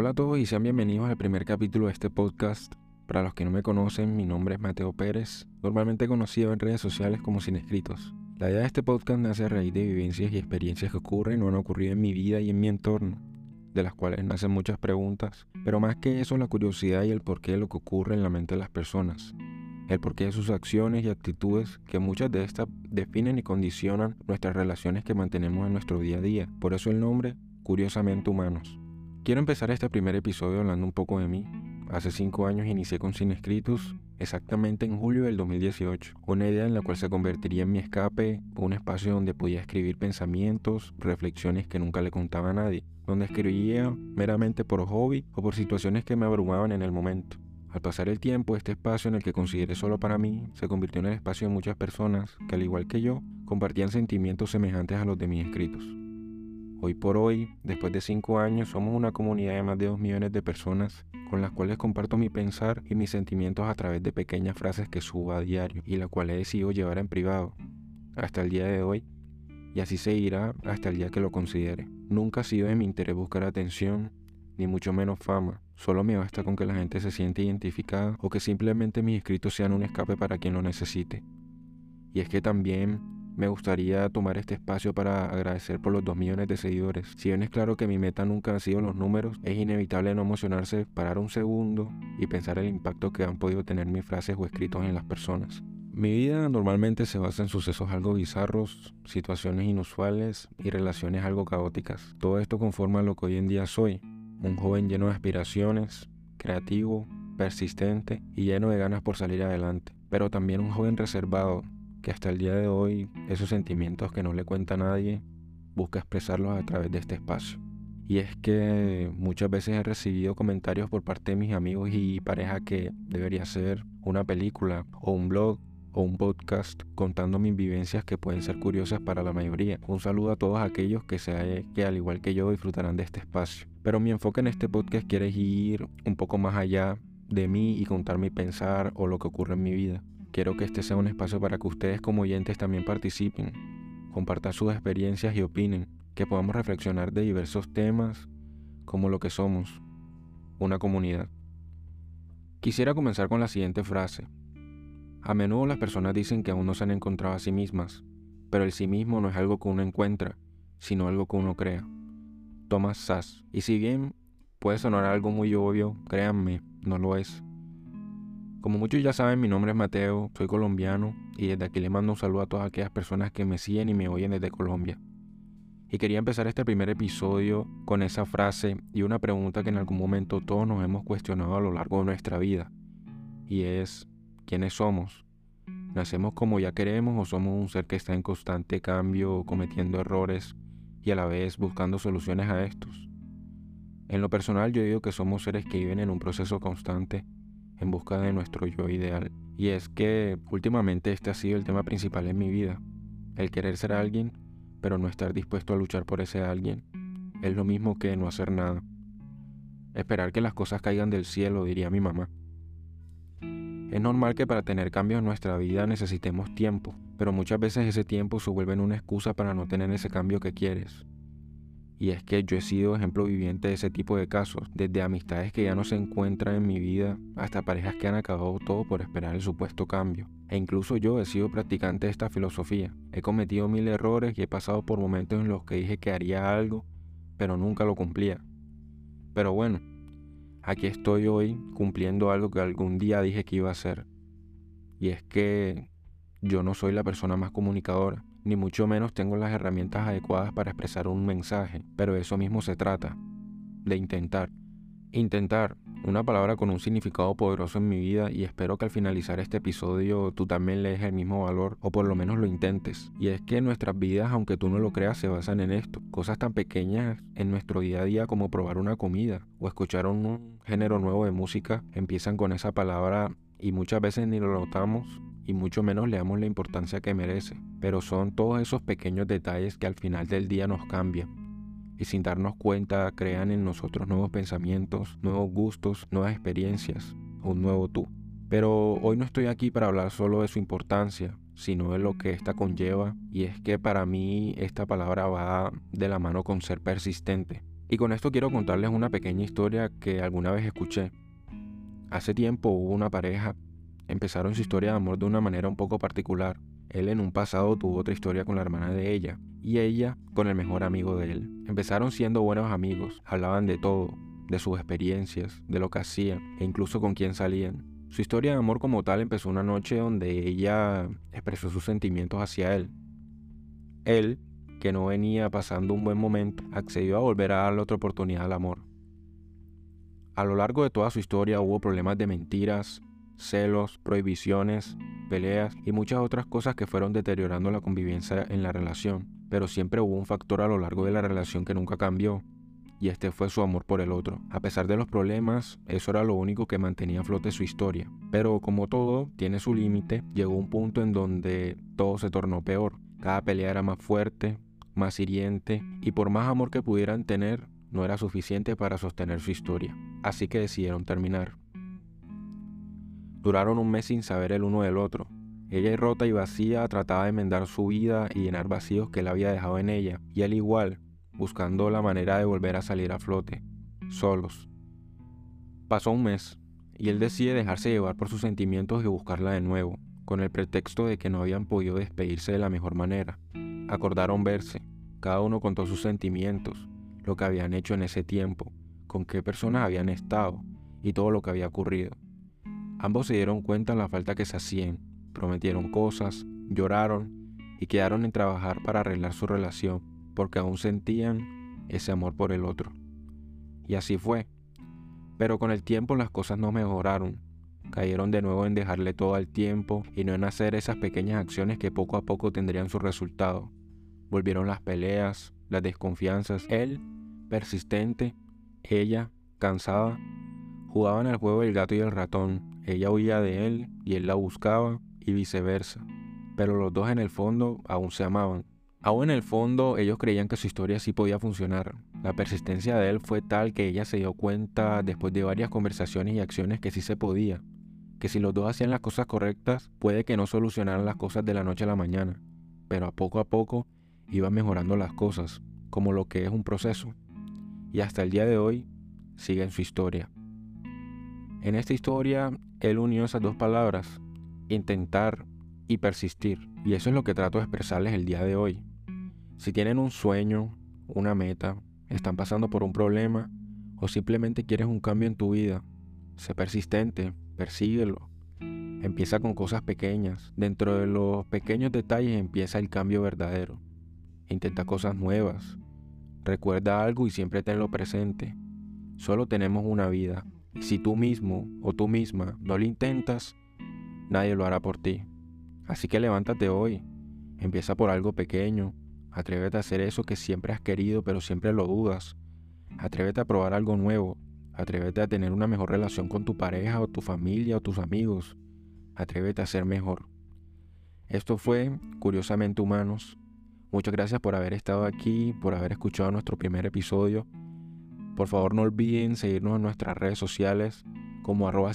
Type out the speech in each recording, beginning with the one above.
Hola a todos y sean bienvenidos al primer capítulo de este podcast. Para los que no me conocen, mi nombre es Mateo Pérez, normalmente conocido en redes sociales como Sin Escritos. La idea de este podcast nace a raíz de vivencias y experiencias que ocurren o han ocurrido en mi vida y en mi entorno, de las cuales nacen muchas preguntas, pero más que eso la curiosidad y el porqué de lo que ocurre en la mente de las personas, el porqué de sus acciones y actitudes, que muchas de estas definen y condicionan nuestras relaciones que mantenemos en nuestro día a día. Por eso el nombre, Curiosamente Humanos. Quiero empezar este primer episodio hablando un poco de mí. Hace cinco años inicié con Sin Escritos, exactamente en julio del 2018. Una idea en la cual se convertiría en mi escape, un espacio donde podía escribir pensamientos, reflexiones que nunca le contaba a nadie, donde escribía meramente por hobby o por situaciones que me abrumaban en el momento. Al pasar el tiempo, este espacio en el que consideré solo para mí se convirtió en el espacio de muchas personas que, al igual que yo, compartían sentimientos semejantes a los de mis escritos. Hoy por hoy, después de cinco años, somos una comunidad de más de dos millones de personas con las cuales comparto mi pensar y mis sentimientos a través de pequeñas frases que subo a diario y la cual he decidido llevar en privado hasta el día de hoy y así seguirá hasta el día que lo considere. Nunca ha sido de mi interés buscar atención, ni mucho menos fama. Solo me basta con que la gente se siente identificada o que simplemente mis escritos sean un escape para quien lo necesite. Y es que también me gustaría tomar este espacio para agradecer por los 2 millones de seguidores. Si bien es claro que mi meta nunca han sido los números, es inevitable no emocionarse, parar un segundo y pensar el impacto que han podido tener mis frases o escritos en las personas. Mi vida normalmente se basa en sucesos algo bizarros, situaciones inusuales y relaciones algo caóticas. Todo esto conforma lo que hoy en día soy, un joven lleno de aspiraciones, creativo, persistente y lleno de ganas por salir adelante, pero también un joven reservado, que hasta el día de hoy esos sentimientos que no le cuenta a nadie, busca expresarlos a través de este espacio. Y es que muchas veces he recibido comentarios por parte de mis amigos y pareja que debería ser una película o un blog o un podcast contando mis vivencias que pueden ser curiosas para la mayoría. Un saludo a todos aquellos que, se, que al igual que yo disfrutarán de este espacio. Pero mi enfoque en este podcast quiere ir un poco más allá de mí y contar mi pensar o lo que ocurre en mi vida. Quiero que este sea un espacio para que ustedes como oyentes también participen, compartan sus experiencias y opinen, que podamos reflexionar de diversos temas como lo que somos, una comunidad. Quisiera comenzar con la siguiente frase. A menudo las personas dicen que aún no se han encontrado a sí mismas, pero el sí mismo no es algo que uno encuentra, sino algo que uno crea. Thomas Sass. Y si bien puede sonar algo muy obvio, créanme, no lo es. Como muchos ya saben, mi nombre es Mateo, soy colombiano y desde aquí le mando un saludo a todas aquellas personas que me siguen y me oyen desde Colombia. Y quería empezar este primer episodio con esa frase y una pregunta que en algún momento todos nos hemos cuestionado a lo largo de nuestra vida. Y es, ¿quiénes somos? ¿Nacemos como ya queremos o somos un ser que está en constante cambio, cometiendo errores y a la vez buscando soluciones a estos? En lo personal yo digo que somos seres que viven en un proceso constante en busca de nuestro yo ideal. Y es que últimamente este ha sido el tema principal en mi vida. El querer ser alguien, pero no estar dispuesto a luchar por ese alguien. Es lo mismo que no hacer nada. Esperar que las cosas caigan del cielo, diría mi mamá. Es normal que para tener cambios en nuestra vida necesitemos tiempo, pero muchas veces ese tiempo se vuelve una excusa para no tener ese cambio que quieres. Y es que yo he sido ejemplo viviente de ese tipo de casos, desde amistades que ya no se encuentran en mi vida hasta parejas que han acabado todo por esperar el supuesto cambio. E incluso yo he sido practicante de esta filosofía. He cometido mil errores y he pasado por momentos en los que dije que haría algo, pero nunca lo cumplía. Pero bueno, aquí estoy hoy cumpliendo algo que algún día dije que iba a hacer. Y es que yo no soy la persona más comunicadora ni mucho menos tengo las herramientas adecuadas para expresar un mensaje, pero de eso mismo se trata, de intentar. Intentar, una palabra con un significado poderoso en mi vida y espero que al finalizar este episodio tú también le des el mismo valor o por lo menos lo intentes. Y es que nuestras vidas, aunque tú no lo creas, se basan en esto. Cosas tan pequeñas en nuestro día a día como probar una comida o escuchar un género nuevo de música empiezan con esa palabra y muchas veces ni lo notamos y mucho menos le damos la importancia que merece. Pero son todos esos pequeños detalles que al final del día nos cambian. Y sin darnos cuenta crean en nosotros nuevos pensamientos, nuevos gustos, nuevas experiencias, un nuevo tú. Pero hoy no estoy aquí para hablar solo de su importancia, sino de lo que esta conlleva. Y es que para mí esta palabra va de la mano con ser persistente. Y con esto quiero contarles una pequeña historia que alguna vez escuché. Hace tiempo hubo una pareja, empezaron su historia de amor de una manera un poco particular. Él en un pasado tuvo otra historia con la hermana de ella y ella con el mejor amigo de él. Empezaron siendo buenos amigos, hablaban de todo, de sus experiencias, de lo que hacían e incluso con quién salían. Su historia de amor como tal empezó una noche donde ella expresó sus sentimientos hacia él. Él, que no venía pasando un buen momento, accedió a volver a darle otra oportunidad al amor. A lo largo de toda su historia hubo problemas de mentiras, celos, prohibiciones, peleas y muchas otras cosas que fueron deteriorando la convivencia en la relación, pero siempre hubo un factor a lo largo de la relación que nunca cambió, y este fue su amor por el otro. A pesar de los problemas, eso era lo único que mantenía a flote su historia. Pero como todo tiene su límite, llegó un punto en donde todo se tornó peor. Cada pelea era más fuerte, más hiriente, y por más amor que pudieran tener, no era suficiente para sostener su historia. Así que decidieron terminar. Duraron un mes sin saber el uno del otro. Ella rota y vacía trataba de enmendar su vida y llenar vacíos que él había dejado en ella, y él igual, buscando la manera de volver a salir a flote, solos. Pasó un mes, y él decide dejarse llevar por sus sentimientos y buscarla de nuevo, con el pretexto de que no habían podido despedirse de la mejor manera. Acordaron verse, cada uno contó sus sentimientos, lo que habían hecho en ese tiempo, con qué personas habían estado y todo lo que había ocurrido. Ambos se dieron cuenta de la falta que se hacían, prometieron cosas, lloraron y quedaron en trabajar para arreglar su relación, porque aún sentían ese amor por el otro. Y así fue. Pero con el tiempo las cosas no mejoraron. Cayeron de nuevo en dejarle todo al tiempo y no en hacer esas pequeñas acciones que poco a poco tendrían su resultado. Volvieron las peleas, las desconfianzas. Él, persistente, ella, cansada, jugaban al juego del gato y el ratón. Ella huía de él y él la buscaba y viceversa. Pero los dos en el fondo aún se amaban. Aún en el fondo ellos creían que su historia sí podía funcionar. La persistencia de él fue tal que ella se dio cuenta después de varias conversaciones y acciones que sí se podía. Que si los dos hacían las cosas correctas, puede que no solucionaran las cosas de la noche a la mañana. Pero a poco a poco iban mejorando las cosas, como lo que es un proceso. Y hasta el día de hoy siguen su historia. En esta historia, él unió esas dos palabras, intentar y persistir. Y eso es lo que trato de expresarles el día de hoy. Si tienen un sueño, una meta, están pasando por un problema o simplemente quieres un cambio en tu vida, sé persistente, persíguelo. Empieza con cosas pequeñas. Dentro de los pequeños detalles empieza el cambio verdadero. Intenta cosas nuevas. Recuerda algo y siempre tenlo presente. Solo tenemos una vida. Si tú mismo o tú misma no lo intentas, nadie lo hará por ti. Así que levántate hoy. Empieza por algo pequeño, Atrévete a hacer eso que siempre has querido pero siempre lo dudas. Atrévete a probar algo nuevo. Atrévete a tener una mejor relación con tu pareja o tu familia o tus amigos. Atrévete a ser mejor. Esto fue Curiosamente Humanos. Muchas gracias por haber estado aquí, por haber escuchado nuestro primer episodio. Por favor no olviden seguirnos en nuestras redes sociales como arroba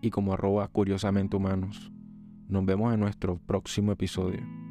y como arroba curiosamente humanos. Nos vemos en nuestro próximo episodio.